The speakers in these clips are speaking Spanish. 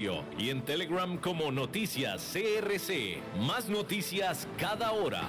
y en Telegram como Noticias CRC. Más noticias cada hora.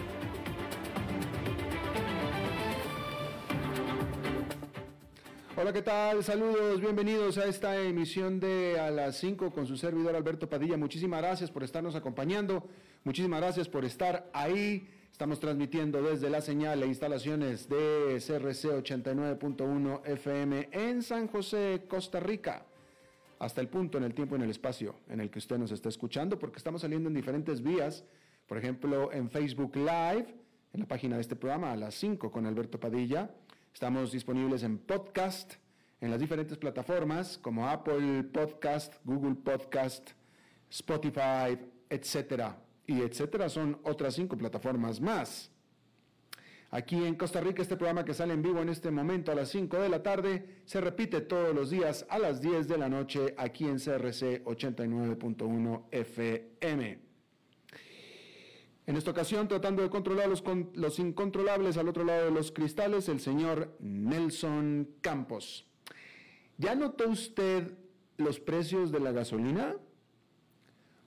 Hola, ¿qué tal? Saludos, bienvenidos a esta emisión de A las 5 con su servidor Alberto Padilla. Muchísimas gracias por estarnos acompañando, muchísimas gracias por estar ahí. Estamos transmitiendo desde la señal e instalaciones de CRC 89.1 FM en San José, Costa Rica. Hasta el punto en el tiempo y en el espacio en el que usted nos está escuchando, porque estamos saliendo en diferentes vías. Por ejemplo, en Facebook Live, en la página de este programa, a las 5 con Alberto Padilla. Estamos disponibles en podcast, en las diferentes plataformas como Apple Podcast, Google Podcast, Spotify, etcétera. Y etcétera son otras cinco plataformas más. Aquí en Costa Rica, este programa que sale en vivo en este momento a las 5 de la tarde se repite todos los días a las 10 de la noche aquí en CRC 89.1 FM. En esta ocasión, tratando de controlar los, los incontrolables al otro lado de los cristales, el señor Nelson Campos. ¿Ya notó usted los precios de la gasolina?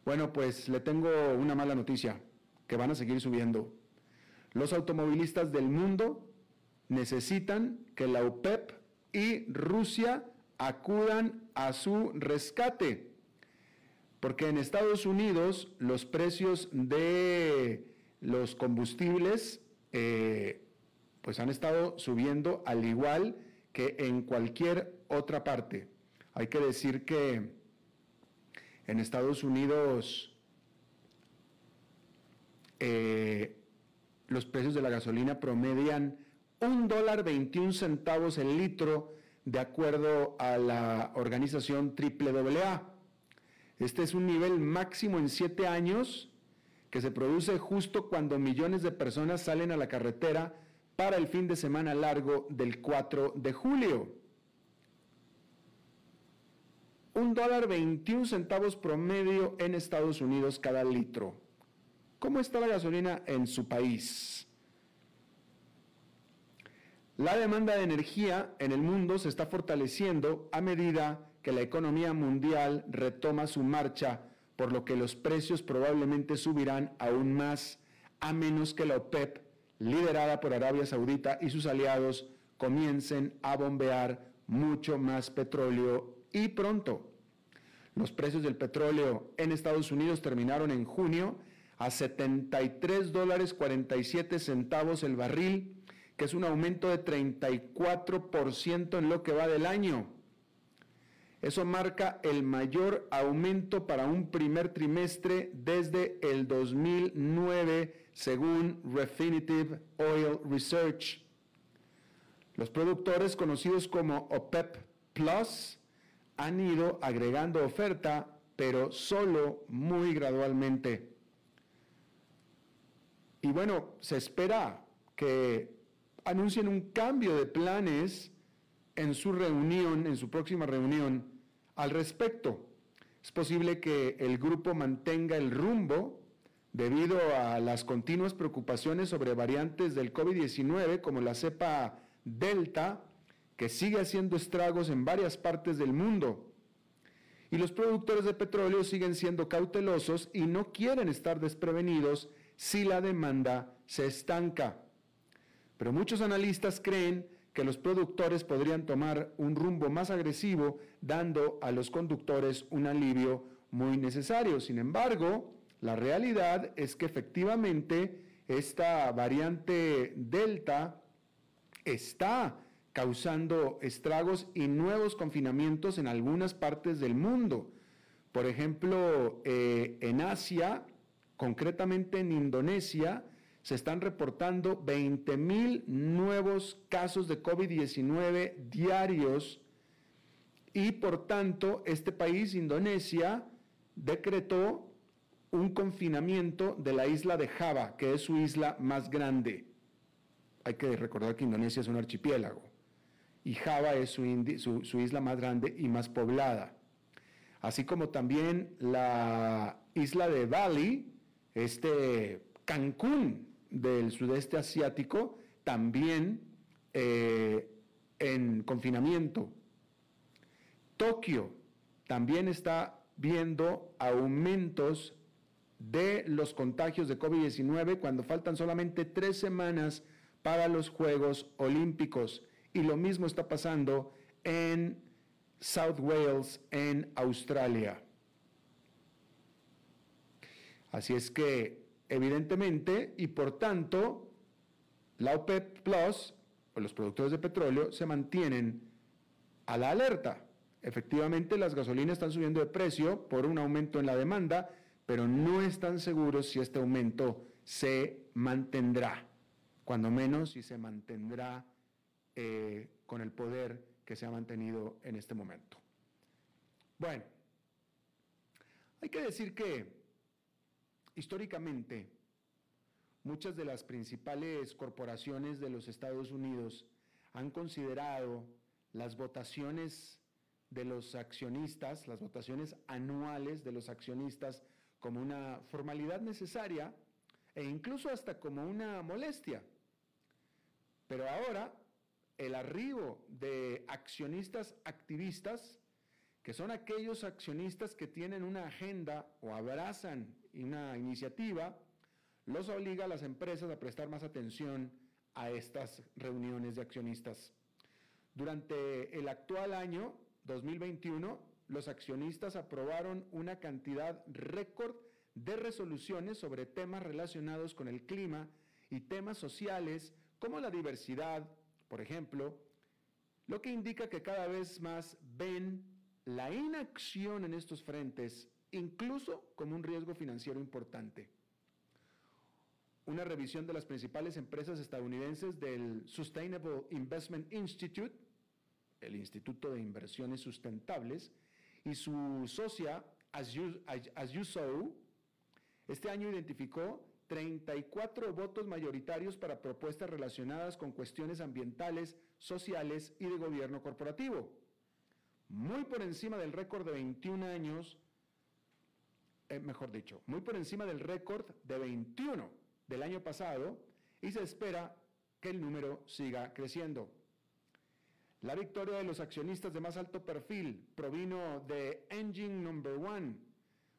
Bueno, pues le tengo una mala noticia, que van a seguir subiendo. Los automovilistas del mundo necesitan que la OPEP y Rusia acudan a su rescate porque en Estados Unidos los precios de los combustibles eh, pues han estado subiendo al igual que en cualquier otra parte. Hay que decir que en Estados Unidos eh, los precios de la gasolina promedian un dólar 21 centavos el litro de acuerdo a la organización AAA. Este es un nivel máximo en siete años que se produce justo cuando millones de personas salen a la carretera para el fin de semana largo del 4 de julio. Un dólar 21 centavos promedio en Estados Unidos cada litro. ¿Cómo está la gasolina en su país? La demanda de energía en el mundo se está fortaleciendo a medida que la economía mundial retoma su marcha, por lo que los precios probablemente subirán aún más, a menos que la OPEP, liderada por Arabia Saudita y sus aliados, comiencen a bombear mucho más petróleo y pronto. Los precios del petróleo en Estados Unidos terminaron en junio a 73 dólares 47 centavos el barril, que es un aumento de 34% en lo que va del año. Eso marca el mayor aumento para un primer trimestre desde el 2009, según Refinitiv Oil Research. Los productores conocidos como OPEP Plus han ido agregando oferta, pero solo muy gradualmente. Y bueno, se espera que anuncien un cambio de planes en su reunión, en su próxima reunión, al respecto. Es posible que el grupo mantenga el rumbo debido a las continuas preocupaciones sobre variantes del COVID-19 como la cepa Delta, que sigue haciendo estragos en varias partes del mundo. Y los productores de petróleo siguen siendo cautelosos y no quieren estar desprevenidos si la demanda se estanca. Pero muchos analistas creen que los productores podrían tomar un rumbo más agresivo, dando a los conductores un alivio muy necesario. Sin embargo, la realidad es que efectivamente esta variante Delta está causando estragos y nuevos confinamientos en algunas partes del mundo. Por ejemplo, eh, en Asia, concretamente en Indonesia, se están reportando 20 mil nuevos casos de COVID-19 diarios y por tanto este país, Indonesia, decretó un confinamiento de la isla de Java, que es su isla más grande. Hay que recordar que Indonesia es un archipiélago y Java es su, su isla más grande y más poblada. Así como también la isla de Bali, este Cancún del sudeste asiático, también eh, en confinamiento. Tokio también está viendo aumentos de los contagios de COVID-19 cuando faltan solamente tres semanas para los Juegos Olímpicos. Y lo mismo está pasando en South Wales, en Australia. Así es que, evidentemente, y por tanto, la OPEP Plus, o los productores de petróleo, se mantienen a la alerta. Efectivamente, las gasolinas están subiendo de precio por un aumento en la demanda, pero no están seguros si este aumento se mantendrá, cuando menos si se mantendrá eh, con el poder que se ha mantenido en este momento. Bueno, hay que decir que históricamente muchas de las principales corporaciones de los Estados Unidos han considerado las votaciones de los accionistas, las votaciones anuales de los accionistas como una formalidad necesaria e incluso hasta como una molestia. Pero ahora el arribo de accionistas activistas, que son aquellos accionistas que tienen una agenda o abrazan una iniciativa, los obliga a las empresas a prestar más atención a estas reuniones de accionistas. Durante el actual año 2021, los accionistas aprobaron una cantidad récord de resoluciones sobre temas relacionados con el clima y temas sociales como la diversidad, por ejemplo, lo que indica que cada vez más ven la inacción en estos frentes incluso como un riesgo financiero importante. Una revisión de las principales empresas estadounidenses del Sustainable Investment Institute, el Instituto de Inversiones Sustentables, y su socia, As You, As you Sow, este año identificó 34 votos mayoritarios para propuestas relacionadas con cuestiones ambientales, sociales y de gobierno corporativo. Muy por encima del récord de 21 años, eh, mejor dicho, muy por encima del récord de 21 del año pasado y se espera que el número siga creciendo. La victoria de los accionistas de más alto perfil provino de Engine Number One,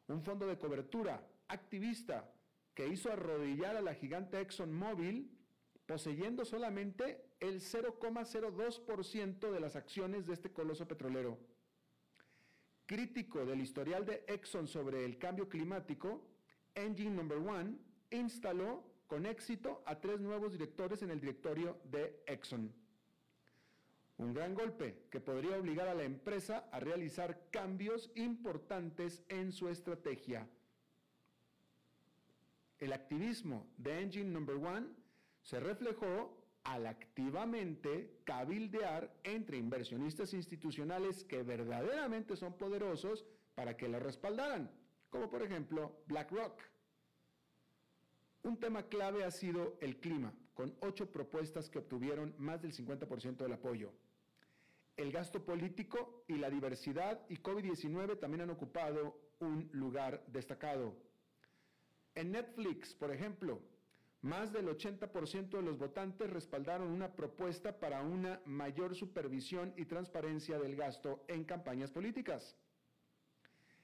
un fondo de cobertura activista que hizo arrodillar a la gigante ExxonMobil poseyendo solamente el 0,02% de las acciones de este coloso petrolero. Crítico del historial de Exxon sobre el cambio climático, Engine Number One instaló con éxito a tres nuevos directores en el directorio de Exxon. Un gran golpe que podría obligar a la empresa a realizar cambios importantes en su estrategia el activismo de Engine Number One se reflejó al activamente cabildear entre inversionistas institucionales que verdaderamente son poderosos para que la respaldaran, como por ejemplo BlackRock. Un tema clave ha sido el clima, con ocho propuestas que obtuvieron más del 50% del apoyo. El gasto político y la diversidad y COVID-19 también han ocupado un lugar destacado. En Netflix, por ejemplo, más del 80% de los votantes respaldaron una propuesta para una mayor supervisión y transparencia del gasto en campañas políticas.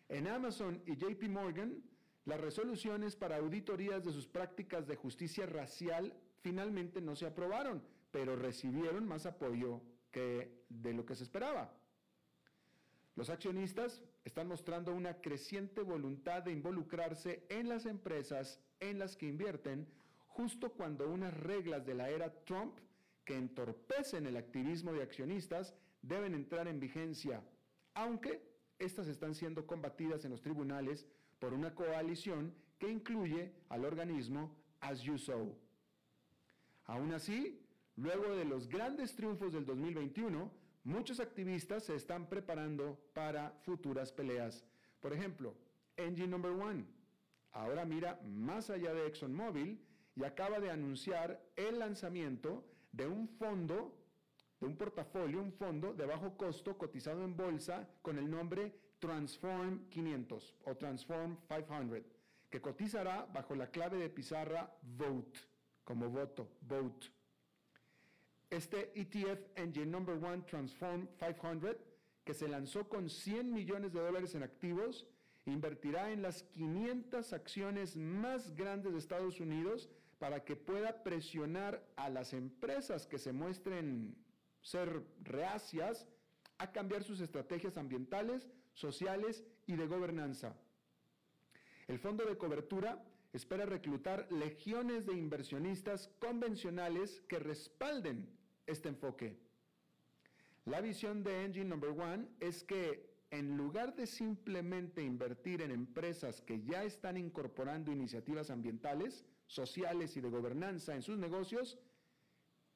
En Amazon y JP Morgan, las resoluciones para auditorías de sus prácticas de justicia racial finalmente no se aprobaron, pero recibieron más apoyo que de lo que se esperaba. Los accionistas están mostrando una creciente voluntad de involucrarse en las empresas en las que invierten, justo cuando unas reglas de la era Trump que entorpecen el activismo de accionistas deben entrar en vigencia, aunque estas están siendo combatidas en los tribunales por una coalición que incluye al organismo As You Sow. Aún así, luego de los grandes triunfos del 2021, muchos activistas se están preparando para futuras peleas. Por ejemplo, Engine Number One ahora mira más allá de ExxonMobil y acaba de anunciar el lanzamiento de un fondo, de un portafolio, un fondo de bajo costo cotizado en bolsa con el nombre Transform 500 o Transform 500, que cotizará bajo la clave de pizarra VOTE, como voto, VOTE. Este ETF Engine Number One Transform 500, que se lanzó con 100 millones de dólares en activos, invertirá en las 500 acciones más grandes de Estados Unidos para que pueda presionar a las empresas que se muestren ser reacias a cambiar sus estrategias ambientales, sociales y de gobernanza. El fondo de cobertura espera reclutar legiones de inversionistas convencionales que respalden este enfoque. La visión de Engine Number One es que en lugar de simplemente invertir en empresas que ya están incorporando iniciativas ambientales, sociales y de gobernanza en sus negocios,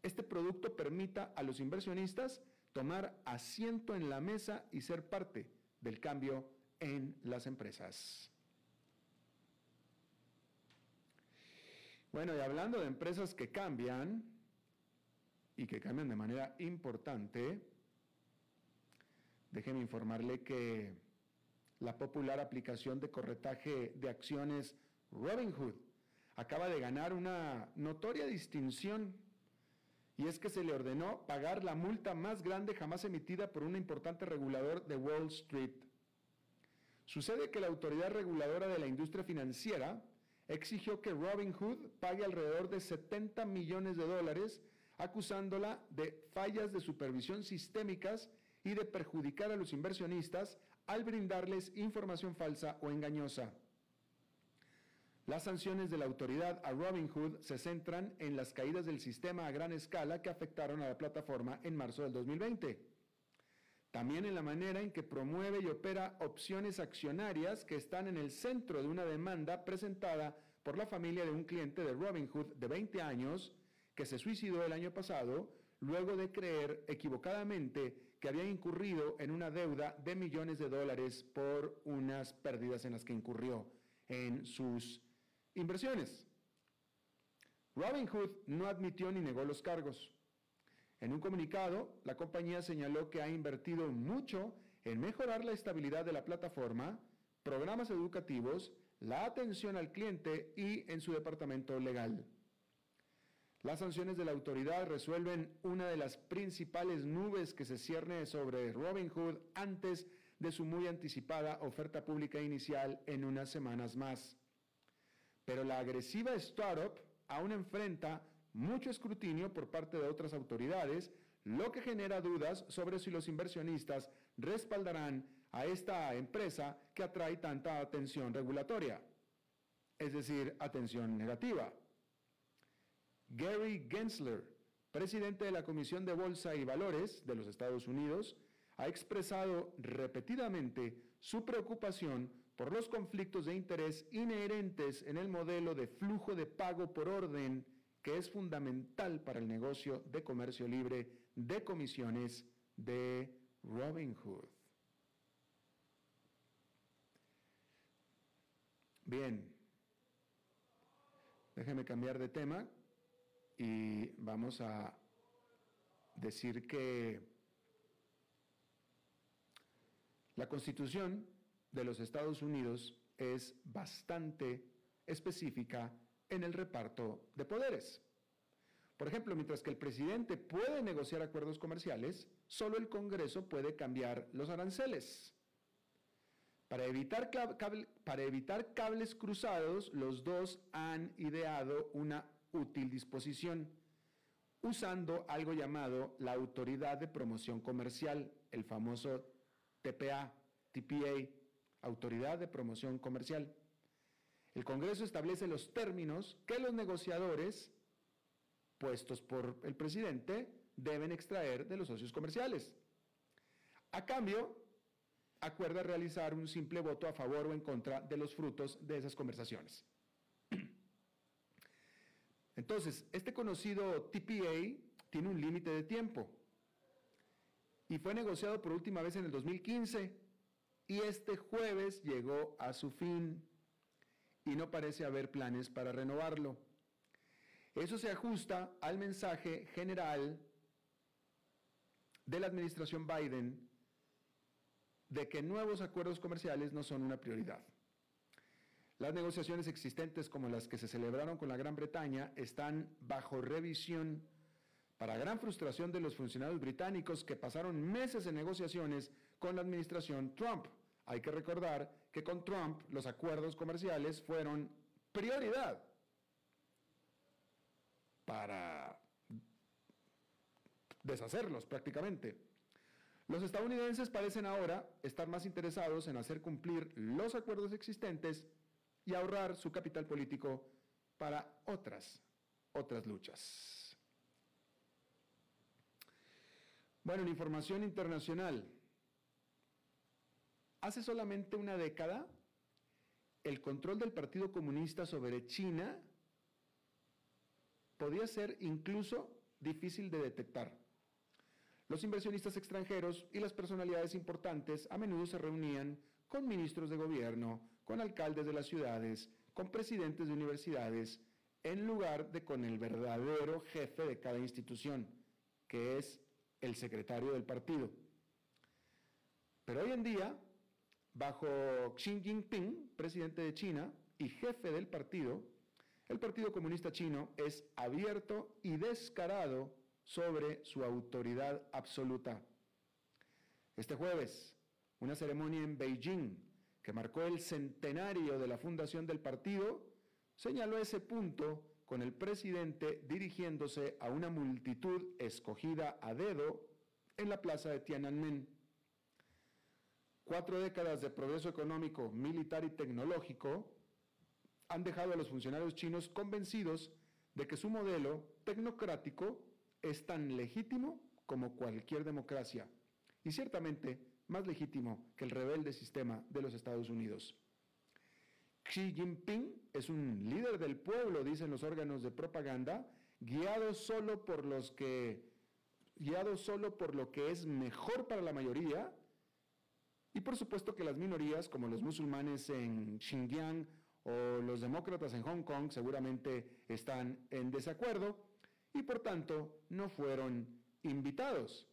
este producto permita a los inversionistas tomar asiento en la mesa y ser parte del cambio en las empresas. Bueno, y hablando de empresas que cambian y que cambian de manera importante, déjeme informarle que la popular aplicación de corretaje de acciones Robinhood acaba de ganar una notoria distinción y es que se le ordenó pagar la multa más grande jamás emitida por un importante regulador de Wall Street. Sucede que la autoridad reguladora de la industria financiera exigió que Robinhood pague alrededor de 70 millones de dólares acusándola de fallas de supervisión sistémicas y de perjudicar a los inversionistas al brindarles información falsa o engañosa. Las sanciones de la autoridad a Robinhood se centran en las caídas del sistema a gran escala que afectaron a la plataforma en marzo del 2020. También en la manera en que promueve y opera opciones accionarias que están en el centro de una demanda presentada por la familia de un cliente de Robinhood de 20 años que se suicidó el año pasado luego de creer equivocadamente que había incurrido en una deuda de millones de dólares por unas pérdidas en las que incurrió en sus Inversiones. Robinhood no admitió ni negó los cargos. En un comunicado, la compañía señaló que ha invertido mucho en mejorar la estabilidad de la plataforma, programas educativos, la atención al cliente y en su departamento legal. Las sanciones de la autoridad resuelven una de las principales nubes que se cierne sobre Robinhood antes de su muy anticipada oferta pública inicial en unas semanas más. Pero la agresiva startup aún enfrenta mucho escrutinio por parte de otras autoridades, lo que genera dudas sobre si los inversionistas respaldarán a esta empresa que atrae tanta atención regulatoria, es decir, atención negativa. Gary Gensler, presidente de la Comisión de Bolsa y Valores de los Estados Unidos, ha expresado repetidamente su preocupación por los conflictos de interés inherentes en el modelo de flujo de pago por orden que es fundamental para el negocio de comercio libre de comisiones de Robinhood. Bien, déjeme cambiar de tema y vamos a decir que la Constitución de los Estados Unidos es bastante específica en el reparto de poderes. Por ejemplo, mientras que el presidente puede negociar acuerdos comerciales, solo el Congreso puede cambiar los aranceles. Para evitar, para evitar cables cruzados, los dos han ideado una útil disposición, usando algo llamado la Autoridad de Promoción Comercial, el famoso TPA, TPA, Autoridad de Promoción Comercial. El Congreso establece los términos que los negociadores puestos por el presidente deben extraer de los socios comerciales. A cambio, acuerda realizar un simple voto a favor o en contra de los frutos de esas conversaciones. Entonces, este conocido TPA tiene un límite de tiempo y fue negociado por última vez en el 2015 y este jueves llegó a su fin y no parece haber planes para renovarlo. Eso se ajusta al mensaje general de la administración Biden de que nuevos acuerdos comerciales no son una prioridad. Las negociaciones existentes como las que se celebraron con la Gran Bretaña están bajo revisión para gran frustración de los funcionarios británicos que pasaron meses en negociaciones con la administración Trump. Hay que recordar que con Trump los acuerdos comerciales fueron prioridad para deshacerlos prácticamente. Los estadounidenses parecen ahora estar más interesados en hacer cumplir los acuerdos existentes y ahorrar su capital político para otras, otras luchas. Bueno, en información internacional, hace solamente una década, el control del Partido Comunista sobre China podía ser incluso difícil de detectar. Los inversionistas extranjeros y las personalidades importantes a menudo se reunían con ministros de gobierno, con alcaldes de las ciudades, con presidentes de universidades, en lugar de con el verdadero jefe de cada institución, que es el secretario del partido. Pero hoy en día, bajo Xi Jinping, presidente de China y jefe del partido, el Partido Comunista Chino es abierto y descarado sobre su autoridad absoluta. Este jueves, una ceremonia en Beijing que marcó el centenario de la fundación del partido, señaló ese punto con el presidente dirigiéndose a una multitud escogida a dedo en la plaza de Tiananmen. Cuatro décadas de progreso económico, militar y tecnológico han dejado a los funcionarios chinos convencidos de que su modelo tecnocrático es tan legítimo como cualquier democracia y ciertamente más legítimo que el rebelde sistema de los Estados Unidos. Xi Jinping es un líder del pueblo, dicen los órganos de propaganda, guiado solo por los que guiado solo por lo que es mejor para la mayoría y por supuesto que las minorías como los musulmanes en Xinjiang o los demócratas en Hong Kong seguramente están en desacuerdo y por tanto no fueron invitados.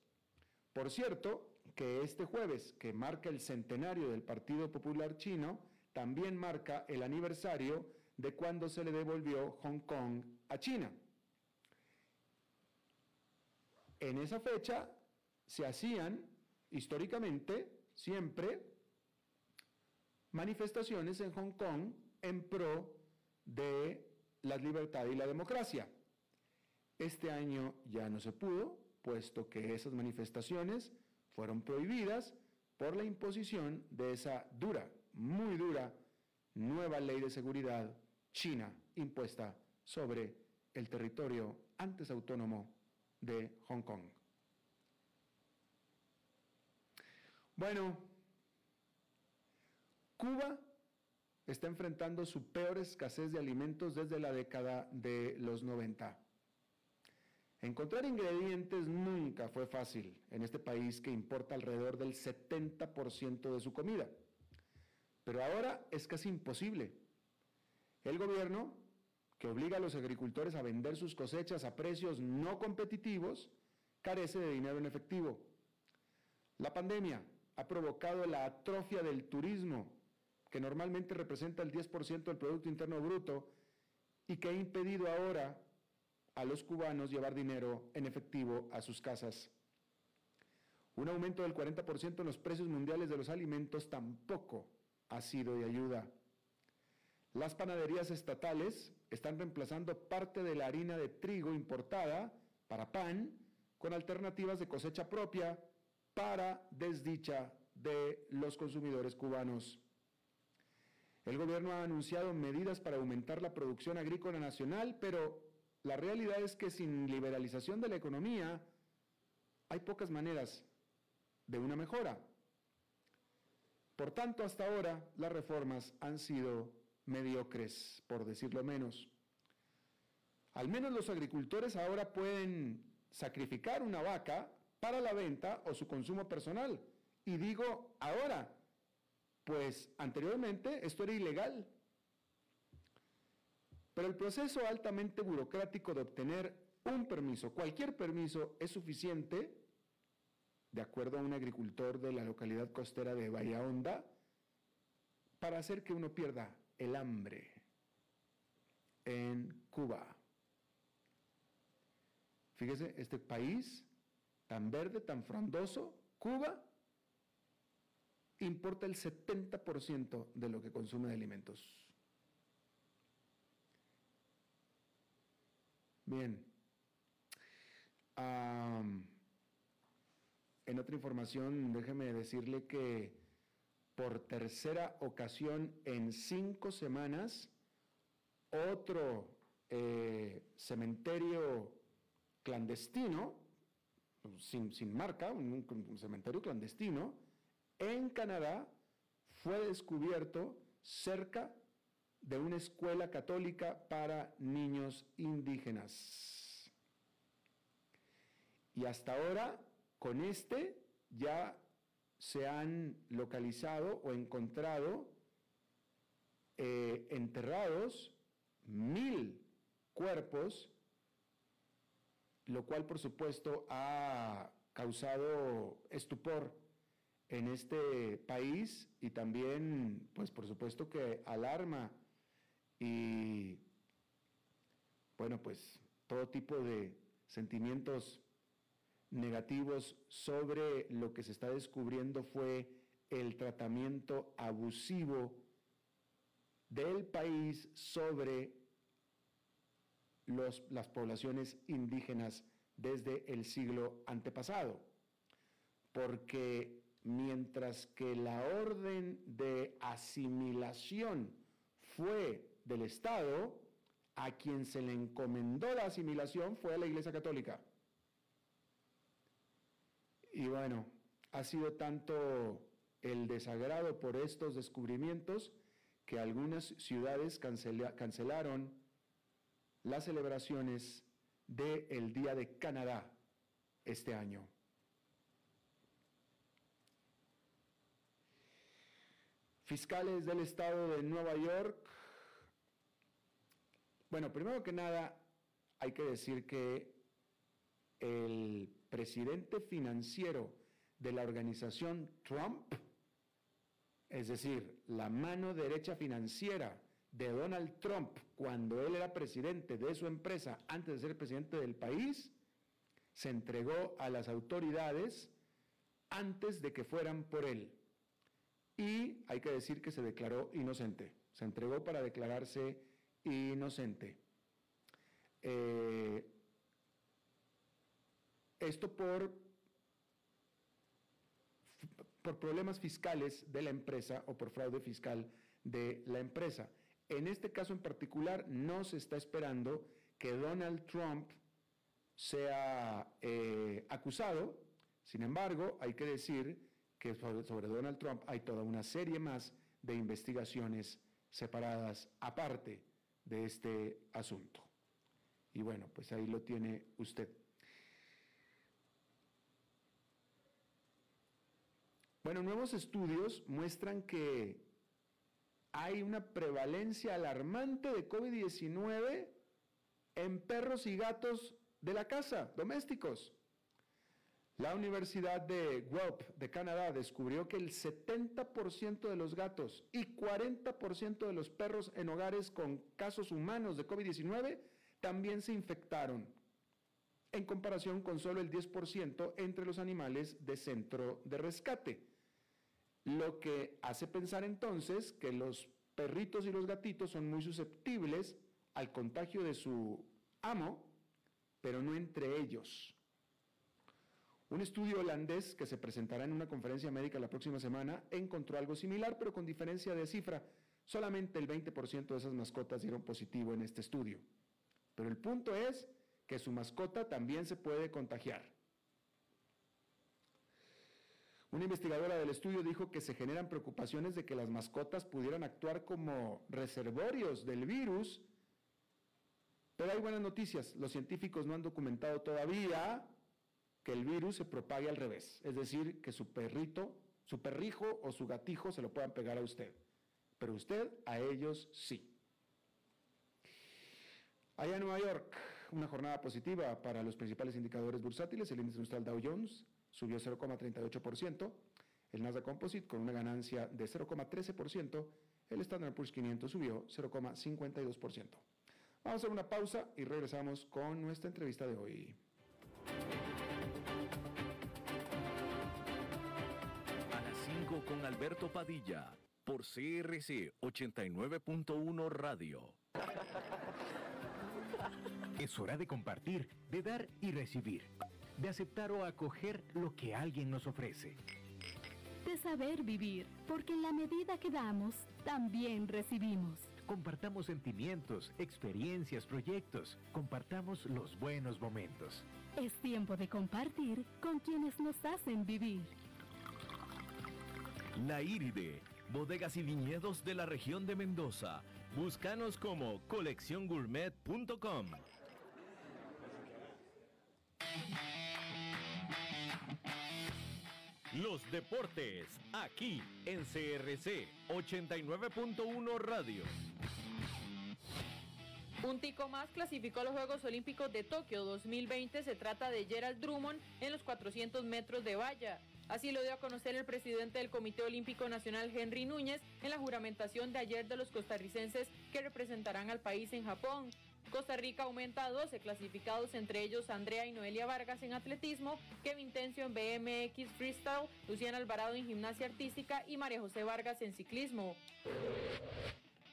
Por cierto, que este jueves, que marca el centenario del Partido Popular Chino, también marca el aniversario de cuando se le devolvió Hong Kong a China. En esa fecha se hacían históricamente siempre manifestaciones en Hong Kong en pro de la libertad y la democracia. Este año ya no se pudo, puesto que esas manifestaciones fueron prohibidas por la imposición de esa dura, muy dura, nueva ley de seguridad china impuesta sobre el territorio antes autónomo de Hong Kong. Bueno, Cuba está enfrentando su peor escasez de alimentos desde la década de los 90. Encontrar ingredientes nunca fue fácil en este país que importa alrededor del 70% de su comida. Pero ahora es casi imposible. El gobierno, que obliga a los agricultores a vender sus cosechas a precios no competitivos, carece de dinero en efectivo. La pandemia ha provocado la atrofia del turismo, que normalmente representa el 10% del Producto Interno Bruto, y que ha impedido ahora a los cubanos llevar dinero en efectivo a sus casas. Un aumento del 40% en los precios mundiales de los alimentos tampoco ha sido de ayuda. Las panaderías estatales están reemplazando parte de la harina de trigo importada para pan con alternativas de cosecha propia para desdicha de los consumidores cubanos. El gobierno ha anunciado medidas para aumentar la producción agrícola nacional, pero la realidad es que sin liberalización de la economía hay pocas maneras de una mejora. Por tanto, hasta ahora las reformas han sido mediocres, por decirlo menos. Al menos los agricultores ahora pueden sacrificar una vaca para la venta o su consumo personal. Y digo ahora, pues anteriormente esto era ilegal. Pero el proceso altamente burocrático de obtener un permiso, cualquier permiso, es suficiente, de acuerdo a un agricultor de la localidad costera de Bahía Honda, para hacer que uno pierda el hambre en Cuba. Fíjese, este país tan verde, tan frondoso, Cuba, importa el 70% de lo que consume de alimentos. Bien. En otra información, déjeme decirle que por tercera ocasión en cinco semanas, otro eh, cementerio clandestino, sin, marca, un, un, cementerio clandestino, en Canadá fue descubierto cerca de una escuela católica para niños indígenas. Y hasta ahora, con este, ya se han localizado o encontrado eh, enterrados mil cuerpos lo cual por supuesto ha causado estupor en este país y también, pues por supuesto que alarma. Y, bueno, pues todo tipo de sentimientos negativos sobre lo que se está descubriendo fue el tratamiento abusivo del país sobre las poblaciones indígenas desde el siglo antepasado, porque mientras que la orden de asimilación fue del Estado, a quien se le encomendó la asimilación fue a la Iglesia Católica. Y bueno, ha sido tanto el desagrado por estos descubrimientos que algunas ciudades cancelaron las celebraciones del Día de Canadá este año. Fiscales del estado de Nueva York. Bueno, primero que nada, hay que decir que el presidente financiero de la organización Trump, es decir, la mano derecha financiera de Donald Trump cuando él era presidente de su empresa antes de ser presidente del país, se entregó a las autoridades antes de que fueran por él. Y hay que decir que se declaró inocente. Se entregó para declararse inocente. Eh, esto por, por problemas fiscales de la empresa o por fraude fiscal de la empresa. En este caso en particular no se está esperando que Donald Trump sea eh, acusado, sin embargo, hay que decir que sobre, Donald Trump hay toda una serie más de investigaciones separadas aparte de este asunto. Y bueno, pues ahí lo tiene usted. Bueno, nuevos estudios muestran que hay una prevalencia alarmante de COVID-19 en perros y gatos de la casa, domésticos. La Universidad de Guelph de Canadá descubrió que el 70% de los gatos y 40% de los perros en hogares con casos humanos de COVID-19 también se infectaron, en comparación con solo el 10% entre los animales de centro de rescate. Lo que hace pensar entonces que los perritos y los gatitos son muy susceptibles al contagio de su amo, pero no entre ellos. Un estudio holandés que se presentará en una conferencia médica la próxima semana encontró algo similar, pero con diferencia de cifra. Solamente el 20% de esas mascotas dieron positivo en este estudio. Pero el punto es que su mascota también se puede contagiar. Una investigadora del estudio dijo que se generan preocupaciones de que las mascotas pudieran actuar como reservorios del virus, pero hay buenas noticias. Los científicos no han documentado todavía que el virus se propague al revés, es decir, que su perrito, su perrijo o su gatijo se lo puedan pegar a usted, pero usted a ellos sí. Allá en Nueva York, una jornada positiva para los principales indicadores bursátiles, el índice industrial Dow Jones subió 0,38%, el Nasdaq Composite con una ganancia de 0,13%, el Standard Poor's 500 subió 0,52%. Vamos a hacer una pausa y regresamos con nuestra entrevista de hoy. con Alberto Padilla por CRC 89.1 Radio. Es hora de compartir, de dar y recibir, de aceptar o acoger lo que alguien nos ofrece. De saber vivir, porque en la medida que damos, también recibimos. Compartamos sentimientos, experiencias, proyectos. Compartamos los buenos momentos. Es tiempo de compartir con quienes nos hacen vivir. La Iride, bodegas y viñedos de la región de Mendoza. Búscanos como colecciongourmet.com. Los deportes, aquí en CRC 89.1 Radio. Un tico más clasificó a los Juegos Olímpicos de Tokio 2020. Se trata de Gerald Drummond en los 400 metros de valla. Así lo dio a conocer el presidente del Comité Olímpico Nacional, Henry Núñez, en la juramentación de ayer de los costarricenses que representarán al país en Japón. Costa Rica aumenta a 12 clasificados, entre ellos Andrea y Noelia Vargas en atletismo, Kevin Tencio en BMX Freestyle, Luciana Alvarado en gimnasia artística y María José Vargas en ciclismo.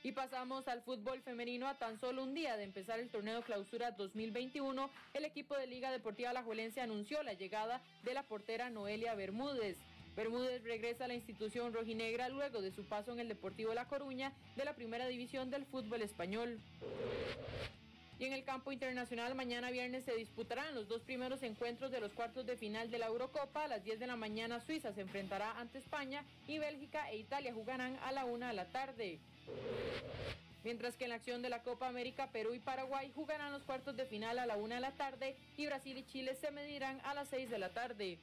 Y pasamos al fútbol femenino a tan solo un día de empezar el torneo clausura 2021. El equipo de Liga Deportiva Alajuelense anunció la llegada de la portera Noelia Bermúdez. Bermúdez regresa a la institución rojinegra luego de su paso en el Deportivo La Coruña de la primera división del fútbol español. Y en el campo internacional, mañana viernes se disputarán los dos primeros encuentros de los cuartos de final de la Eurocopa. A las 10 de la mañana, Suiza se enfrentará ante España y Bélgica e Italia jugarán a la una de la tarde. Mientras que en la acción de la Copa América, Perú y Paraguay jugarán los cuartos de final a la una de la tarde y Brasil y Chile se medirán a las 6 de la tarde.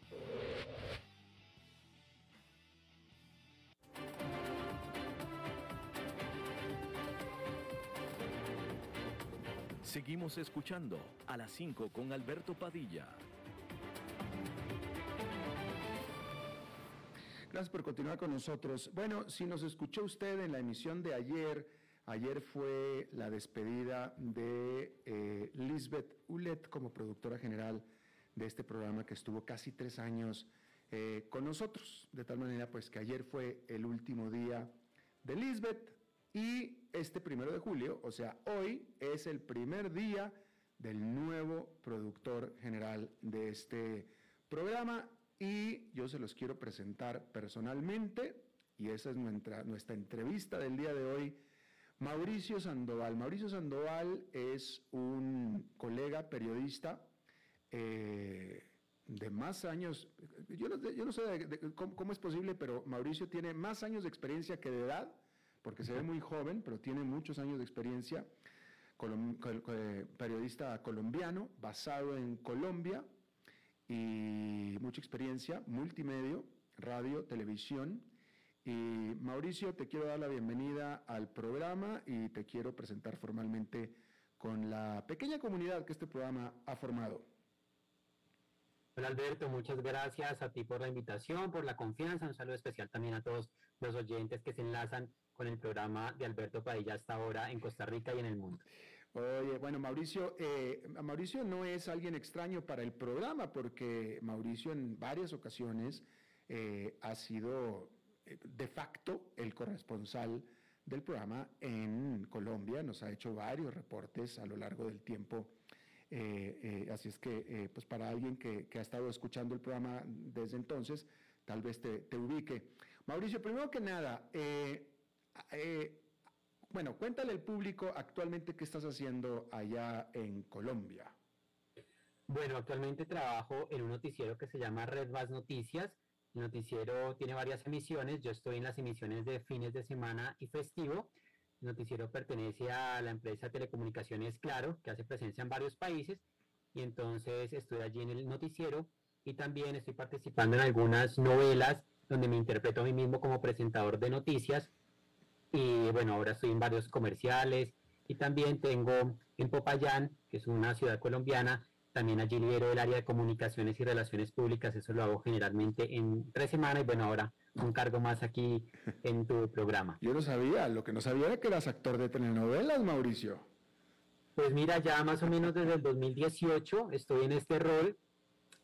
Seguimos escuchando a las 5 con Alberto Padilla. Gracias por continuar con nosotros. Bueno, si nos escuchó usted en la emisión de ayer, ayer fue la despedida de eh, Lisbeth Ulet como productora general de este programa que estuvo casi tres años eh, con nosotros. De tal manera, pues que ayer fue el último día de Lisbeth y este primero de julio, o sea, hoy es el primer día del nuevo productor general de este programa y yo se los quiero presentar personalmente y esa es nuestra, nuestra entrevista del día de hoy. Mauricio Sandoval. Mauricio Sandoval es un colega periodista eh, de más años, yo no, sé cómo, es posible, pero Mauricio tiene más años de experiencia que de edad, porque se ve muy joven, pero tiene muchos años de experiencia, eh, periodista colombiano, basado en Colombia, y mucha experiencia, multimedia, radio, televisión. Y Mauricio, te quiero dar la bienvenida al programa y te quiero presentar formalmente con la pequeña comunidad que este programa ha formado. Hola Alberto, muchas gracias a ti por la invitación, por la confianza. Un saludo especial también a todos los oyentes que se enlazan con el programa de Alberto Padilla hasta ahora en Costa Rica y en el mundo. Oye, bueno, Mauricio, eh, Mauricio no es alguien extraño para el programa porque Mauricio en varias ocasiones eh, ha sido eh, de facto el corresponsal del programa en Colombia, nos ha hecho varios reportes a lo largo del tiempo así es que, pues para alguien que, ha estado escuchando el programa desde entonces, tal vez te, te ubique. Mauricio, primero que nada, bueno, cuéntale al público actualmente qué estás haciendo allá en Colombia. Bueno, actualmente trabajo en un noticiero que se llama Red Más Noticias. El noticiero tiene varias emisiones. Yo estoy en las emisiones de fines de semana y festivo. El noticiero pertenece a la empresa telecomunicaciones Claro, que hace presencia en varios países. Y entonces estoy allí en el noticiero y también estoy participando en algunas novelas donde me interpreto a mí mismo como presentador de noticias. Y bueno, ahora estoy en varios comerciales y también tengo en Popayán, que es una ciudad colombiana, también allí lidero el área de comunicaciones y relaciones públicas, eso lo hago generalmente en tres semanas y bueno, ahora un cargo más aquí en tu programa. Yo no sabía, lo que no sabía era que eras actor de telenovelas, Mauricio. Pues mira, ya más o menos desde el 2018 estoy en este rol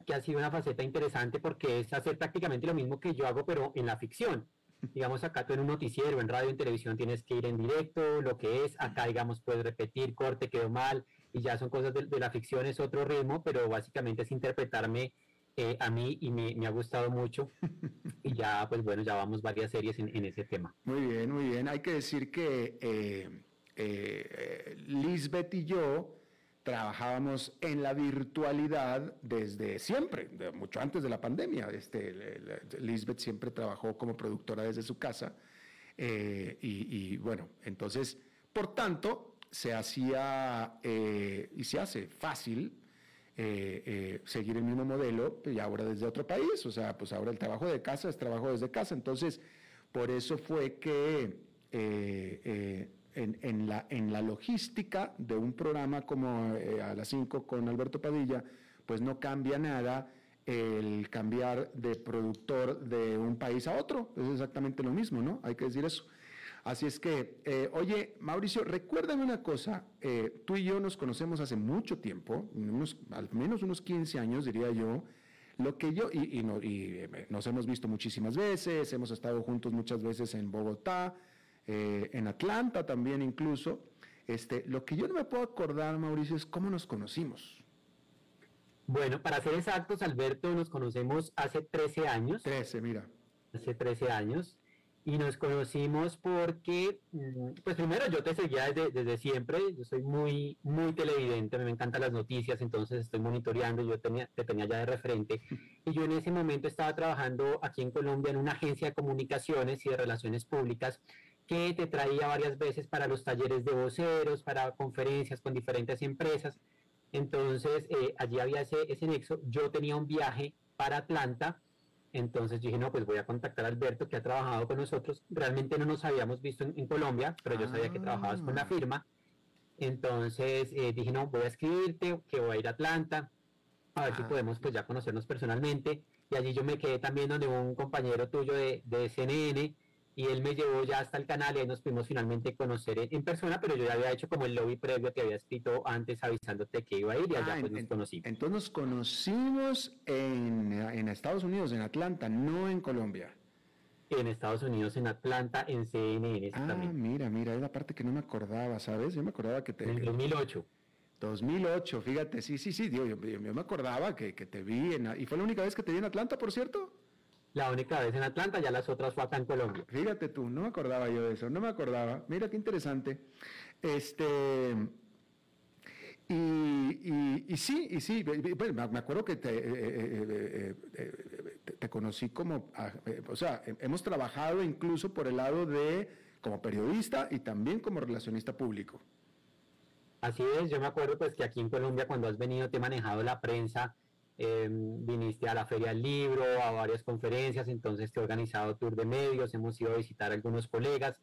que ha sido una faceta interesante porque es hacer prácticamente lo mismo que yo hago, pero en la ficción. Digamos, acá tú en un noticiero, en radio, en televisión tienes que ir en directo, lo que es, acá digamos puedes repetir, corte, quedó mal, y ya son cosas de, la ficción, es otro ritmo, pero básicamente es interpretarme eh, a mí y me, ha gustado mucho. y ya, pues bueno, ya vamos varias series en, ese tema. Muy bien, muy bien. Hay que decir que eh, eh, Lisbeth y yo trabajábamos en la virtualidad desde siempre, mucho antes de la pandemia. Este, Lisbeth siempre trabajó como productora desde su casa. y, y bueno, entonces, por tanto, se hacía eh, y se hace fácil eh, eh, seguir el mismo modelo y ahora desde otro país, o sea, pues ahora el trabajo de casa es trabajo desde casa, entonces por eso fue que en, la, en la logística de un programa como a las 5 con Alberto Padilla, pues no cambia nada el cambiar de productor de un país a otro, es exactamente lo mismo, ¿no? Hay que decir eso. Así es que, eh, oye, Mauricio, recuérdame una cosa, eh, tú y yo nos conocemos hace mucho tiempo, al menos unos 15 años, diría yo, lo que yo, y, eh, nos hemos visto muchísimas veces, hemos estado juntos muchas veces en Bogotá, en Atlanta también incluso, este, lo que yo no me puedo acordar, Mauricio, es cómo nos conocimos. Bueno, para ser exactos, Alberto, nos conocemos hace 13 años. 13, mira. Hace 13 años y nos conocimos porque, mm, pues primero yo te seguía desde, desde, siempre, yo soy muy, muy televidente, me encantan las noticias, entonces estoy monitoreando, yo tenía, te tenía ya de referente, y yo en ese momento estaba trabajando aquí en Colombia en una agencia de comunicaciones y de relaciones públicas que te traía varias veces para los talleres de voceros, para conferencias con diferentes empresas, entonces eh, allí había ese, ese nexo, yo tenía un viaje para Atlanta, entonces dije, no, pues voy a contactar a Alberto, que ha trabajado con nosotros. Realmente no nos habíamos visto en, Colombia, pero yo sabía que trabajabas con la ah. firma. Entonces eh, dije, no, voy a escribirte, que voy a ir a Atlanta, a ver si ah. podemos pues ya conocernos personalmente. Y allí yo me quedé también donde un compañero tuyo de, de CNN y él me llevó ya hasta el canal y ahí nos pudimos finalmente conocer en, persona, pero yo ya había hecho como el lobby previo que había escrito antes avisándote que iba a ir y allá ah, pues nos conocimos. Entonces nos conocimos en, en, Estados Unidos, en Atlanta, no en Colombia. En Estados Unidos, en Atlanta, en CNN. Ah, mira, mira, es la parte que no me acordaba, ¿sabes? Yo me acordaba que te... En 2008. 2008, fíjate, sí, sí, sí, yo, yo, me acordaba que, que te vi en... ¿Y fue la única vez que te vi en Atlanta, por cierto? La única vez en Atlanta, ya las otras fue acá en Colombia. Fíjate tú, no me acordaba yo de eso, no me acordaba. Mira qué interesante. Este. Y, y, sí, y sí, me acuerdo que te, eh, eh, eh, te, conocí como, ah, o sea, hemos trabajado incluso por el lado de como periodista y también como relacionista público. Así es, yo me acuerdo pues que aquí en Colombia cuando has venido te he manejado la prensa Em, viniste a la Feria del Libro, a varias conferencias, entonces te he organizado tour de medios, hemos ido a visitar a algunos colegas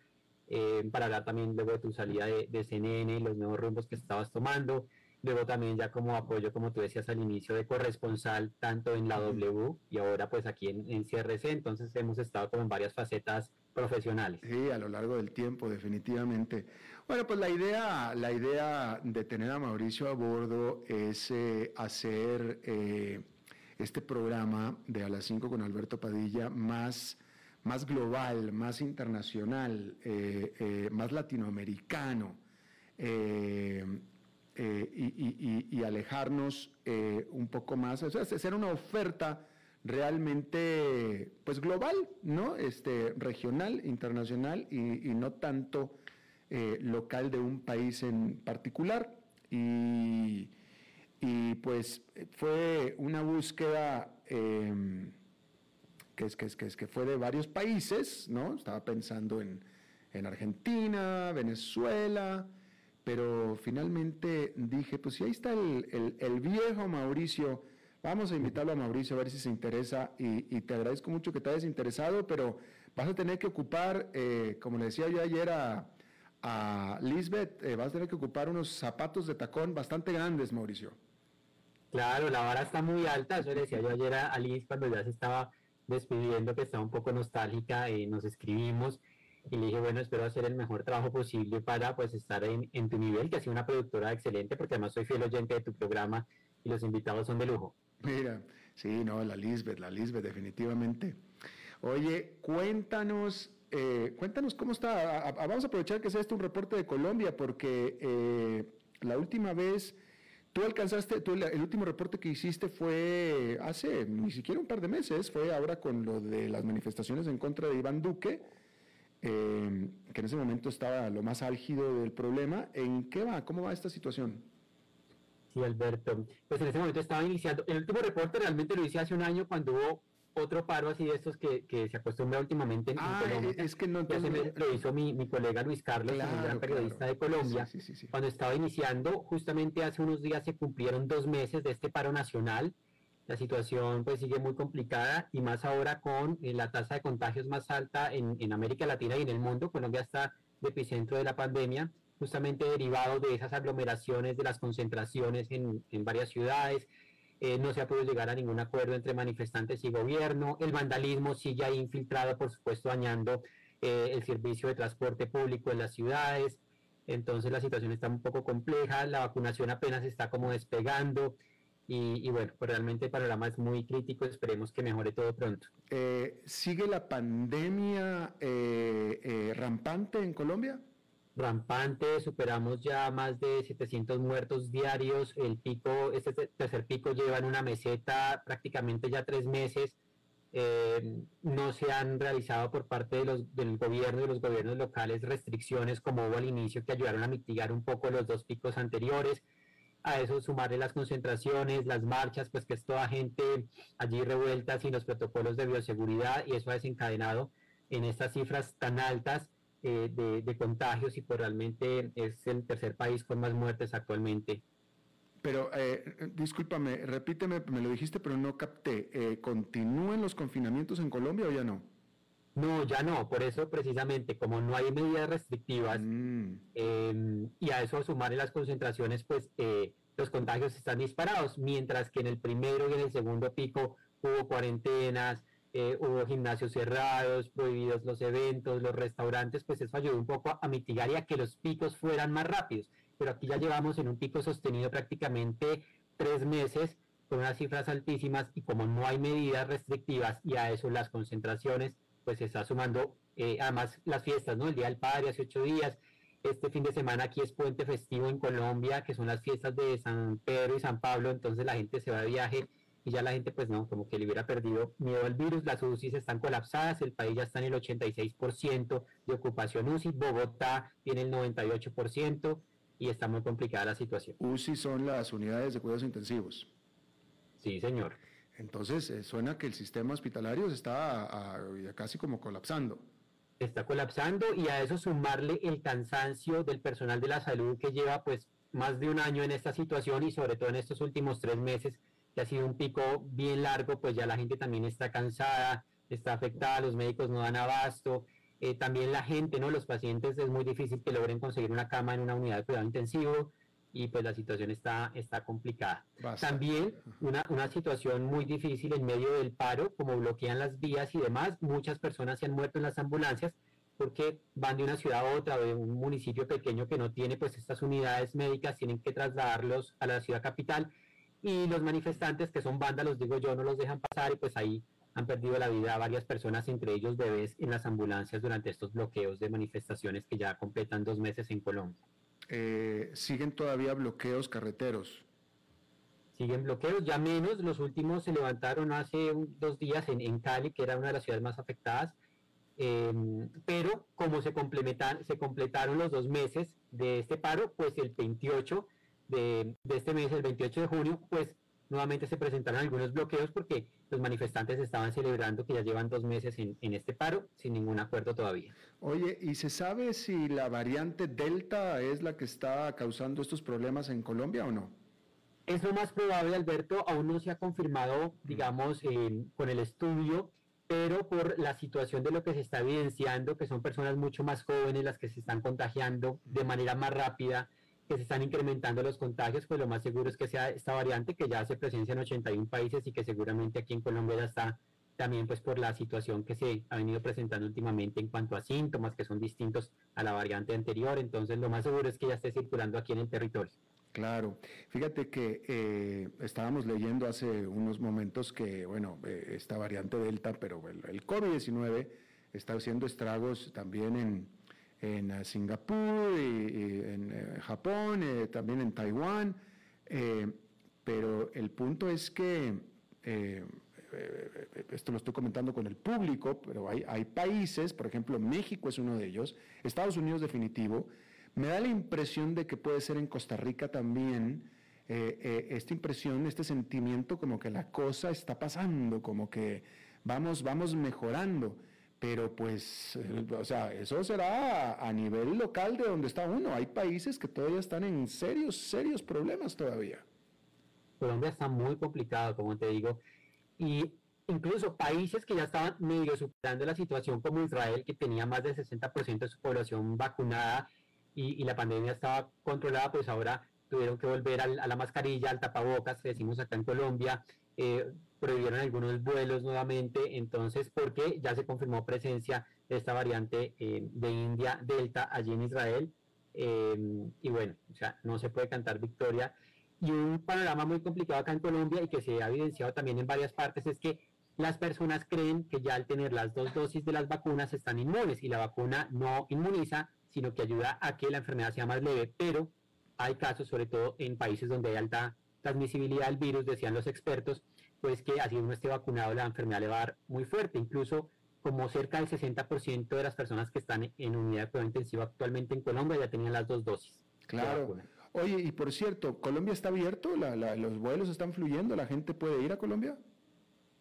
em, para hablar también luego de tu salida de, de CNN y los nuevos rumbos que estabas tomando. Luego también ya como apoyo, como tú decías al inicio, de corresponsal, tanto en la W y ahora pues aquí en, en CRC, entonces hemos estado como en varias facetas profesionales. Sí, a lo largo del tiempo, definitivamente. Bueno, pues la idea, la idea de tener a Mauricio a bordo es eh, hacer eh, este programa de a las 5 con Alberto Padilla más, más global, más internacional, eh, más latinoamericano. y, alejarnos un poco más, o sea, hacer una oferta realmente pues global, ¿no? Este, regional, internacional y, no tanto local de un país en particular. Y, y pues fue una búsqueda em, que, es, que, es, que, es, que fue de varios países, ¿no? Estaba pensando en, en Argentina, Venezuela, pero finalmente dije, pues si ahí está el, el, viejo Mauricio, vamos a invitarlo a Mauricio a ver si se interesa y, te agradezco mucho que te hayas interesado, pero vas a tener que ocupar, eh, como le decía yo ayer a, a Lisbeth, eh, vas a tener que ocupar unos zapatos de tacón bastante grandes, Mauricio. Claro, la vara está muy alta, eso le decía yo ayer a Liz cuando ya se estaba despidiendo, que estaba un poco nostálgica, y nos escribimos y le dije, bueno, espero hacer el mejor trabajo posible para pues estar en, en tu nivel, que ha sido una productora excelente, porque además soy fiel oyente de tu programa y los invitados son de lujo. Mira, sí, no, la Lisbeth, la Lisbeth, definitivamente. Oye, cuéntanos, eh, cuéntanos cómo está. vamos a aprovechar que sea este un reporte de Colombia, porque eh, la última vez Tú alcanzaste, el último reporte que hiciste fue hace ni siquiera un par de meses, fue ahora con lo de las manifestaciones en contra de Iván Duque, em, que en ese momento estaba lo más álgido del problema. ¿En qué va? ¿Cómo va esta situación? Sí, Alberto. Pues en ese momento estaba iniciando. El último reporte realmente lo hice hace un año cuando hubo otro paro así de estos que, que se acostumbra últimamente en, ah, Colombia. Es que no lo hizo mi, mi, colega Luis Carlos, un gran periodista de Colombia. cuando estaba iniciando, justamente hace unos días se cumplieron dos meses de este paro nacional. La situación pues sigue muy complicada y más ahora con eh, la tasa de contagios más alta en, en América Latina y en el mundo. Colombia está de epicentro de la pandemia, justamente derivado de esas aglomeraciones, de las concentraciones en, en varias ciudades, eh, no se ha podido llegar a ningún acuerdo entre manifestantes y gobierno, el vandalismo sigue ahí infiltrado, por supuesto, dañando eh, el servicio de transporte público en las ciudades, entonces la situación está un poco compleja, la vacunación apenas está como despegando. Y, bueno, pues realmente el panorama es muy crítico, esperemos que mejore todo pronto. Eh, ¿Sigue la pandemia rampante en Colombia? Rampante, superamos ya más de 700 muertos diarios, el pico, este tercer pico lleva en una meseta prácticamente ya tres meses, eh, no se han realizado por parte de los, del gobierno y los gobiernos locales restricciones como hubo al inicio que ayudaron a mitigar un poco los dos picos anteriores, a eso sumarle las concentraciones, las marchas, pues que es toda gente allí revuelta sin los protocolos de bioseguridad y eso ha desencadenado en estas cifras tan altas eh, de, contagios y pues realmente es el tercer país con más muertes actualmente. Pero eh, discúlpame, repíteme, me lo dijiste, pero no capté. Eh, ¿Continúan los confinamientos en Colombia o ya no? No, ya no. Por eso precisamente, como no hay medidas restrictivas mm. em, y a eso sumarle las concentraciones, pues eh, los contagios están disparados, mientras que en el primero y en el segundo pico hubo cuarentenas, eh, hubo gimnasios cerrados, prohibidos los eventos, los restaurantes, pues eso ayudó un poco a, mitigar y a que los picos fueran más rápidos. Pero aquí ya llevamos en un pico sostenido prácticamente tres meses con unas cifras altísimas y como no hay medidas restrictivas y a eso las concentraciones, pues se está sumando eh, además las fiestas, ¿no? El Día del Padre hace ocho días, este fin de semana aquí es puente festivo en Colombia, que son las fiestas de San Pedro y San Pablo, entonces la gente se va de viaje y ya la gente pues no, como que le hubiera perdido miedo al virus, las UCIs están colapsadas, el país ya está en el 86% de ocupación UCI, Bogotá tiene el 98% y está muy complicada la situación. UCI son las unidades de cuidados intensivos. Sí, señor. Entonces eh, suena que el sistema hospitalario está casi como colapsando. Está colapsando y a eso sumarle el cansancio del personal de la salud que lleva pues más de un año en esta situación y sobre todo en estos últimos tres meses ha sido un pico bien largo, pues ya la gente también está cansada, está afectada, los médicos no dan abasto, eh, también la gente, ¿no? Los pacientes es muy difícil que logren conseguir una cama en una unidad de cuidado intensivo y pues la situación está, está complicada. También una, una situación muy difícil en medio del paro, como bloquean las vías y demás, muchas personas se han muerto en las ambulancias porque van de una ciudad a otra, de un municipio pequeño que no tiene pues estas unidades médicas, tienen que trasladarlos a la ciudad capital y los manifestantes, que son vándalos, digo yo, no los dejan pasar y pues ahí han perdido la vida varias personas, entre ellos bebés, en las ambulancias durante estos bloqueos de manifestaciones que ya completan dos meses en Colombia. eh, siguen todavía bloqueos carreteros. Siguen bloqueos, ya menos, los últimos se levantaron hace dos días en, en Cali, que era una de las ciudades más afectadas, em, pero como se, se completaron los dos meses de este paro, pues el 28 de, de este mes, el 28 de junio, pues nuevamente se presentaron algunos bloqueos porque los manifestantes estaban celebrando que ya llevan dos meses en, este paro sin ningún acuerdo todavía. Oye, ¿y se sabe si la variante Delta es la que está causando estos problemas en Colombia o no? Es lo más probable, Alberto, aún no se ha confirmado, digamos, con el estudio, pero por la situación de lo que se está evidenciando, que son personas mucho más jóvenes las que se están contagiando de manera más rápida, que se están incrementando los contagios, pues lo más seguro es que sea esta variante que ya hace presencia en 81 países y que seguramente aquí en Colombia ya está también pues por la situación que se ha venido presentando últimamente en cuanto a síntomas que son distintos a la variante anterior, entonces lo más seguro es que ya esté circulando aquí en el territorio. Claro, fíjate que eh, estábamos leyendo hace unos momentos que, bueno, eh, esta variante Delta, pero el, el COVID-19 está haciendo estragos también en, en eh, Singapur, y, en eh, Japón, eh, también en Taiwán, pero el punto es que, esto lo estoy comentando con el público, pero hay, hay países, por ejemplo México es uno de ellos, Estados Unidos definitivo, me da la impresión de que puede ser en Costa Rica también, esta impresión, este sentimiento como que la cosa está pasando, como que vamos, vamos mejorando pero pues, eh, o sea, eso será a, nivel local de donde está uno. Hay países que todavía están en serios, serios problemas todavía. Colombia está muy complicado, como te digo, y incluso países que ya estaban medio superando la situación como Israel, que tenía más del 60% de su población vacunada y, la pandemia estaba controlada, pues ahora tuvieron que volver a la mascarilla, al tapabocas, que decimos acá en Colombia, eh, prohibieron algunos vuelos nuevamente, entonces, porque ya se confirmó presencia de esta variante eh, de India Delta allí en Israel, em, y bueno, o sea, no se puede cantar victoria. Y un panorama muy complicado acá en Colombia y que se ha evidenciado también en varias partes es que las personas creen que ya al tener las dos dosis de las vacunas están inmunes y la vacuna no inmuniza, sino que ayuda a que la enfermedad sea más leve, pero hay casos, sobre todo en países donde hay alta transmisibilidad del virus, decían los expertos, pues que así uno esté vacunado la enfermedad le va a dar muy fuerte. Incluso como cerca del 60% de las personas que están en unidad de cuidado intensivo actualmente en Colombia ya tenían las dos dosis. Claro. Oye, y por cierto, ¿Colombia está abierto? ¿Los vuelos están fluyendo? ¿La gente puede ir a Colombia?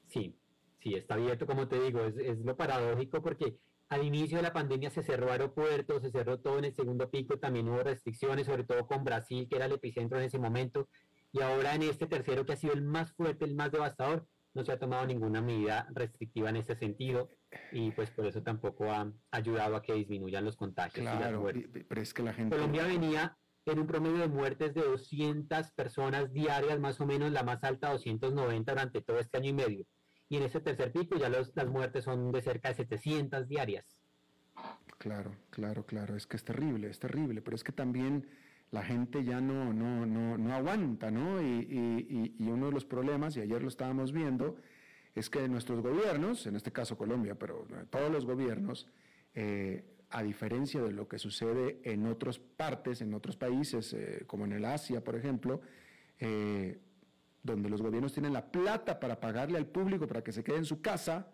Sí, sí, está abierto, como te digo, es, es lo paradójico porque al inicio de la pandemia se cerró aeropuertos, se cerró todo en el segundo pico, también hubo restricciones, sobre todo con Brasil, que era el epicentro en ese momento, y ahora en este tercero que ha sido el más fuerte, el más devastador, no se ha tomado ninguna medida restrictiva en ese sentido y pues por eso tampoco ha ayudado a que disminuyan los contagios. Claro, pero es que la gente... Colombia venía en un promedio de muertes de 200 personas diarias, más o menos la más alta, 290 durante todo este año y medio. Y en ese tercer pico ya las muertes son de cerca de 700 diarias. Claro, claro, claro, es que es terrible, es terrible, pero es que también la gente ya no, no, no, no aguanta, ¿no? Y, y, uno de los problemas, y ayer lo estábamos viendo, es que nuestros gobiernos, en este caso Colombia, pero todos los gobiernos, eh, a diferencia de lo que sucede en otras partes, en otros países, eh, como en el Asia, por ejemplo, eh, donde los gobiernos tienen la plata para pagarle al público para que se quede en su casa,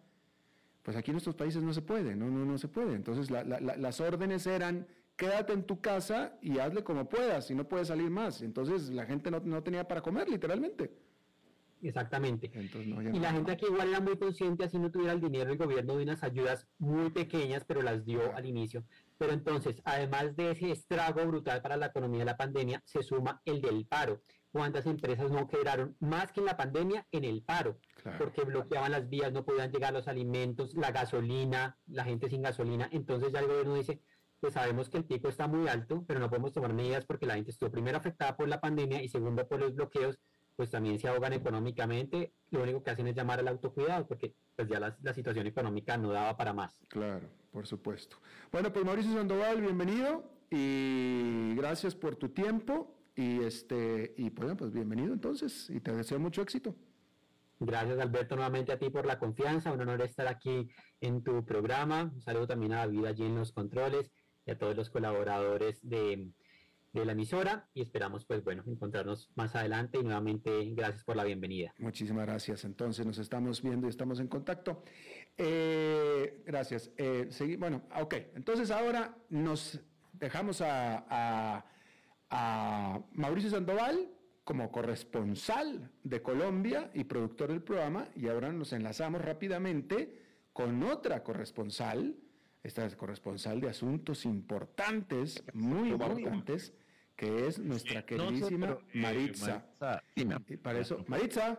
pues aquí en estos países no se puede, no, no, no se puede. Entonces las órdenes eran quédate en tu casa y hazle como puedas, y no puedes salir más. Entonces la gente no, tenía para comer, literalmente. Exactamente. y la gente aquí igual era muy consciente, así no tuviera el dinero, el gobierno de unas ayudas muy pequeñas, pero las dio al inicio. Pero entonces, además de ese estrago brutal para la economía de la pandemia, se suma el del paro. ¿Cuántas empresas no quedaron más que en la pandemia en el paro? Porque bloqueaban las vías, no podían llegar los alimentos, la gasolina, la gente sin gasolina. Entonces ya el gobierno dice, pues sabemos que el pico está muy alto, pero no podemos tomar medidas porque la gente estuvo primero afectada por la pandemia y segundo por los bloqueos, pues también se ahogan económicamente. Lo único que hacen es llamar al autocuidado porque pues ya la, la situación económica no daba para más. Claro, por supuesto. Bueno, pues Mauricio Sandoval, bienvenido y gracias por tu tiempo y este y pues, pues bienvenido entonces y te deseo mucho éxito. Gracias Alberto nuevamente a ti por la confianza, un honor estar aquí en tu programa. Un saludo también a David allí en los controles y a todos los colaboradores de, de la emisora y esperamos pues bueno encontrarnos más adelante y nuevamente gracias por la bienvenida. Muchísimas gracias. Entonces nos estamos viendo y estamos en contacto. Eh, gracias. Eh, bueno, ok. Entonces ahora nos dejamos a, a Mauricio Sandoval como corresponsal de Colombia y productor del programa y ahora nos enlazamos rápidamente con otra corresponsal, esta es corresponsal de asuntos importantes, muy importantes, que es nuestra queridísima eh, Maritza. Y para eso, Maritza.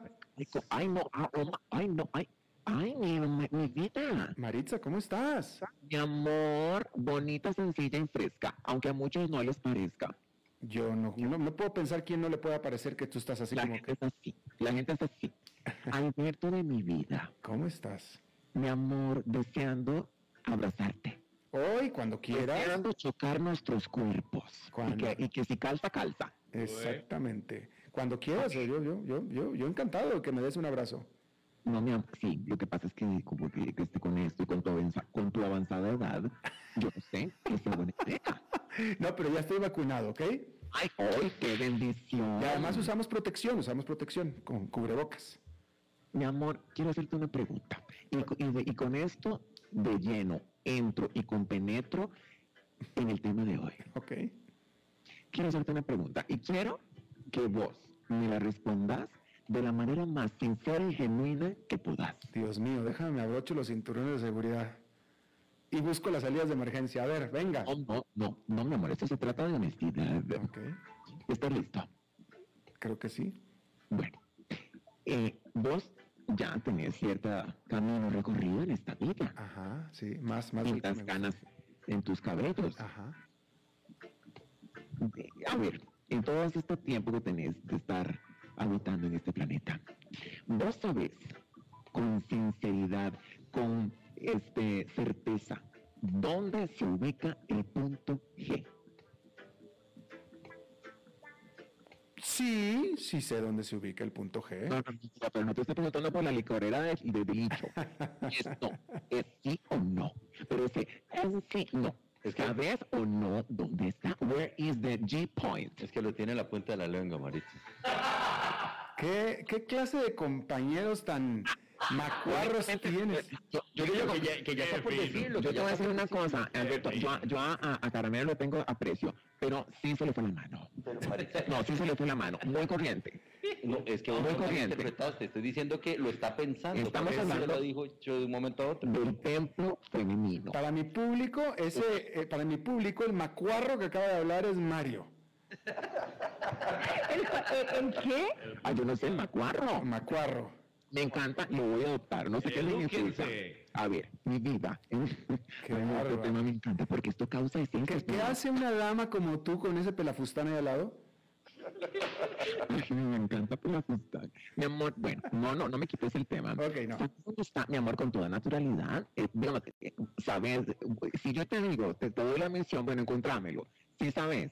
Ay, no, ay, ay, no, ay, ay, mi, mi vida. Maritza, ¿cómo estás? Mi amor, bonita, sencilla y fresca, aunque a muchos no les parezca. Yo no, no, no puedo pensar quién no le pueda parecer que tú estás así La como gente que. es así, la gente es así. Alberto de mi vida, ¿Cómo estás? mi amor, deseando abrazarte. Hoy, cuando quieras. Deseando chocar nuestros cuerpos. Y que, y que si calza, calza. Exactamente. Cuando quieras, yo, yo, yo, yo, yo encantado de que me des un abrazo. No, mi amor, sí, lo que pasa es que como que, que esté con esto y con tu, avanza- con tu avanzada edad, yo no sé, que sea buena idea. No, pero ya estoy vacunado, ¿ok? Ay, ¡ay, qué bendición! Y además usamos protección, usamos protección con cubrebocas. Mi amor, quiero hacerte una pregunta. Y con esto de lleno entro y compenetro en el tema de hoy. ¿Ok? Quiero hacerte una pregunta y quiero que vos me la respondas de la manera más sincera y genuina que puedas. Dios mío, déjame, me abrocho los cinturones de seguridad. Y busco las salidas de emergencia. A ver, venga. No, no, no, no, mi amor, esto se trata de honestidad. Ok, ¿Estás listo? creo que sí. Bueno, eh, vos ya tenés cierto camino recorrido en esta vida. Ajá, sí, más, más. canas en tus cabellos. Ajá. A ver, en todo este tiempo que tenés de estar habitando en este planeta, vos sabés con sinceridad, con este certeza, dónde se ubica el punto G. Sí, sí sé dónde se ubica el punto G. No, no, no, pero no te estoy preguntando por la licorera de, de dicho. Es no, es sí o no. Pero ese es sí, no. ¿Sabes o no dónde está? Where is the G point? Es que lo tiene en la punta de la lengua, Maritza. ¿Qué, qué clase de compañeros tan macuarros tienes? Yo, yo digo Que ya, que ya está por decirlo. Yo te voy a decir una cosa, Alberto. Yo, a- yo a, a, a Caramelo le tengo aprecio, pero sí se le fue la mano. No, sí se le fue la mano. Muy corriente. no, es que vos Muy no lo corriente. interpretaste. Estoy diciendo que lo está pensando. Estamos hablando- lo dijo yo de un momento a otro. Del templo femenino. Para mi público, ese, eh, para mi público, el macuarro que acaba de hablar es Mario. ¿En qué? Ah, yo no sé, el macuarro. Macuarro. Me encanta, lo voy a adoptar. No sé qué significa. A ver, mi vida. Qué Bueno, este tema me encanta porque esto causa ¿Qué, esencias. qué hace una dama como tú con ese pelafustán ahí al lado? Me encanta pelafustán. Mi amor, bueno, no, no, no me quites el tema. Ok, no. ¿Sabes dónde está, mi amor, con toda naturalidad? Eh, bueno, eh, sabes, si yo te digo, te, te doy la mención, bueno, encontrámelo. Sí sabes.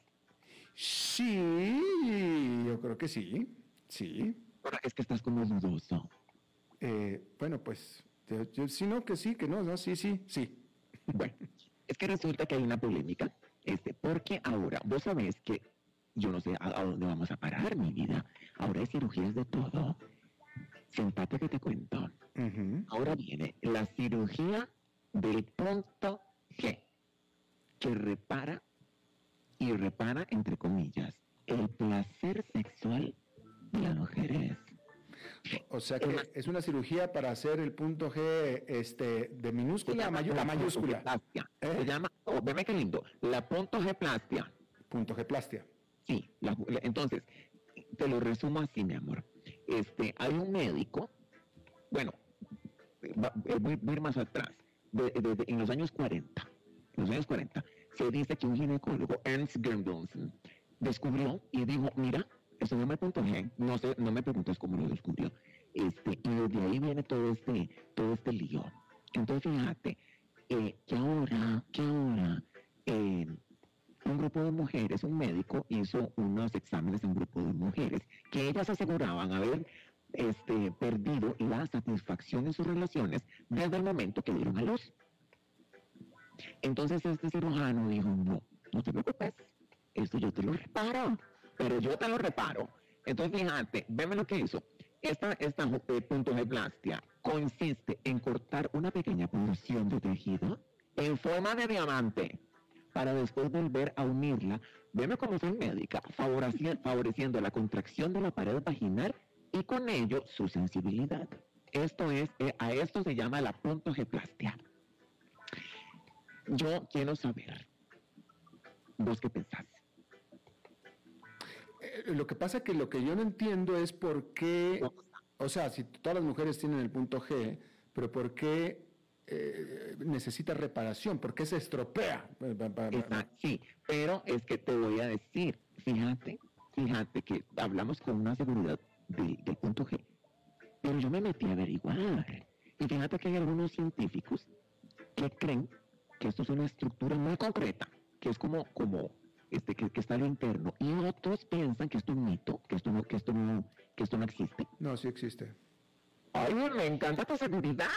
Sí, yo creo que sí. Sí. Ahora, es que estás como dudoso. Eh, bueno, pues, yo, yo- sí, no, que sí, que no, no, sí, sí, sí. Bueno, es que resulta que hay una polémica, este, porque ahora, vos sabés que, yo no sé a, a dónde vamos a parar, mi vida. Ahora hay cirugías de todo. Sentate que te cuento. Ahora viene la cirugía del punto G, que repara, y repara, entre comillas, el placer sexual de las mujeres. O sea que es una cirugía para hacer el punto G este, de minúscula a, mayu- a mayúscula. ¿Eh? Se llama, oh, veme qué lindo, la punto G plastia. Punto G plastia. Sí, la- la- entonces, te lo resumo así, mi amor. Este, hay un médico, bueno, va- eh, voy, voy a ir más atrás, de- de- de- en los años 40, en los años 40, se dice que un ginecólogo, Ernst Gembelsen, descubrió y dijo, mira, no, no me preguntes cómo lo descubrió, este, y desde ahí viene todo este, todo este lío. Entonces, fíjate, eh, que ahora, que ahora, eh, un grupo de mujeres, un médico hizo unos exámenes en un grupo de mujeres que ellas aseguraban haber este, perdido la satisfacción en sus relaciones desde el momento que dieron a luz. Entonces este cirujano dijo, no, no te preocupes, Esto yo te lo reparo, pero yo te lo reparo. Entonces, fíjate, veme lo que hizo. Esta, esta eh, puntogeplastia consiste en cortar una pequeña porción de tejido en forma de diamante para después volver a unirla. Veme cómo soy médica, favoreci- favoreciendo la contracción de la pared vaginal y con ello su sensibilidad. Esto es, eh, a esto se llama la puntogeplastia. Yo quiero saber, ¿vos qué pensás? Eh, Lo que pasa que lo que yo no entiendo es por qué, o sea, si todas las mujeres tienen el punto G, pero por qué eh, necesita reparación, por qué se estropea. Sí, pero es que te voy a decir, fíjate, fíjate que hablamos con una seguridad de- del punto G, pero yo me metí a averiguar. Y fíjate que hay algunos científicos que creen que esto es una estructura muy concreta, que es como, como este, que, que está lo interno, y otros piensan que esto es un mito, que esto no, que esto no, que esto no existe. No, sí existe. Ay, me encanta tu seguridad.